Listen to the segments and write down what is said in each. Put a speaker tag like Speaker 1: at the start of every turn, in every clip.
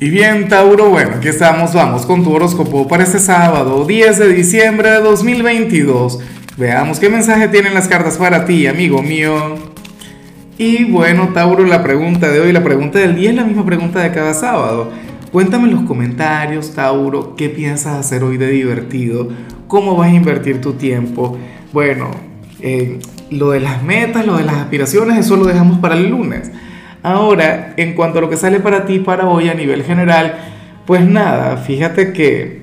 Speaker 1: Y bien, Tauro, bueno, aquí estamos, vamos con tu horóscopo para este sábado, 10 de diciembre de 2022. Veamos qué mensaje tienen las cartas para ti, amigo mío. Y bueno, Tauro, la pregunta de hoy, la pregunta del día es la misma pregunta de cada sábado. Cuéntame en los comentarios, Tauro, qué piensas hacer hoy de divertido, cómo vas a invertir tu tiempo. Bueno, eh, lo de las metas, lo de las aspiraciones, eso lo dejamos para el lunes. Ahora, en cuanto a lo que sale para ti para hoy a nivel general, pues nada, fíjate que,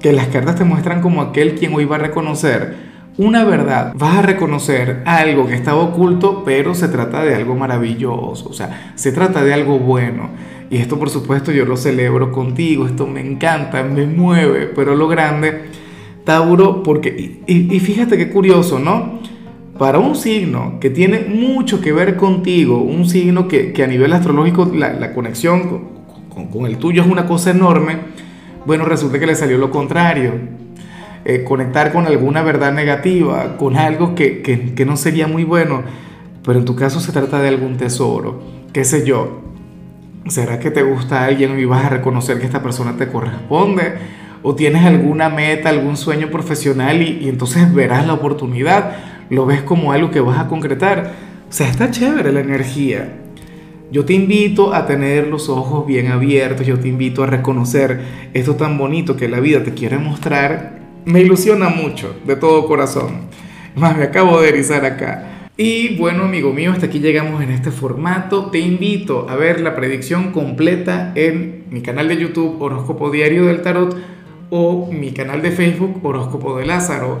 Speaker 1: que las cartas te muestran como aquel quien hoy va a reconocer una verdad, vas a reconocer algo que estaba oculto, pero se trata de algo maravilloso, o sea, se trata de algo bueno. Y esto por supuesto yo lo celebro contigo, esto me encanta, me mueve, pero lo grande, Tauro, porque, y, y fíjate qué curioso, ¿no? Para un signo que tiene mucho que ver contigo, un signo que, a nivel astrológico la, conexión con, el tuyo es una cosa enorme, bueno, resulta que le salió lo contrario. Eh, conectar con alguna verdad negativa, con algo que, que no sería muy bueno, pero en tu caso se trata de algún tesoro, qué sé yo. ¿Será que te gusta alguien y vas a reconocer que esta persona te corresponde? ¿O tienes alguna meta, algún sueño profesional y, y entonces verás la oportunidad? Lo ves como algo que vas a concretar. O sea, está chévere la energía. Yo te invito a tener los ojos bien abiertos, yo te invito a reconocer esto tan bonito que la vida te quiere mostrar. Me ilusiona mucho, de todo corazón. Más me acabo de erizar acá. Y bueno, amigo mío, hasta aquí llegamos en este formato. Te invito a ver la predicción completa en mi canal de YouTube Horóscopo Diario del Tarot o mi canal de Facebook Horóscopo de Lázaro.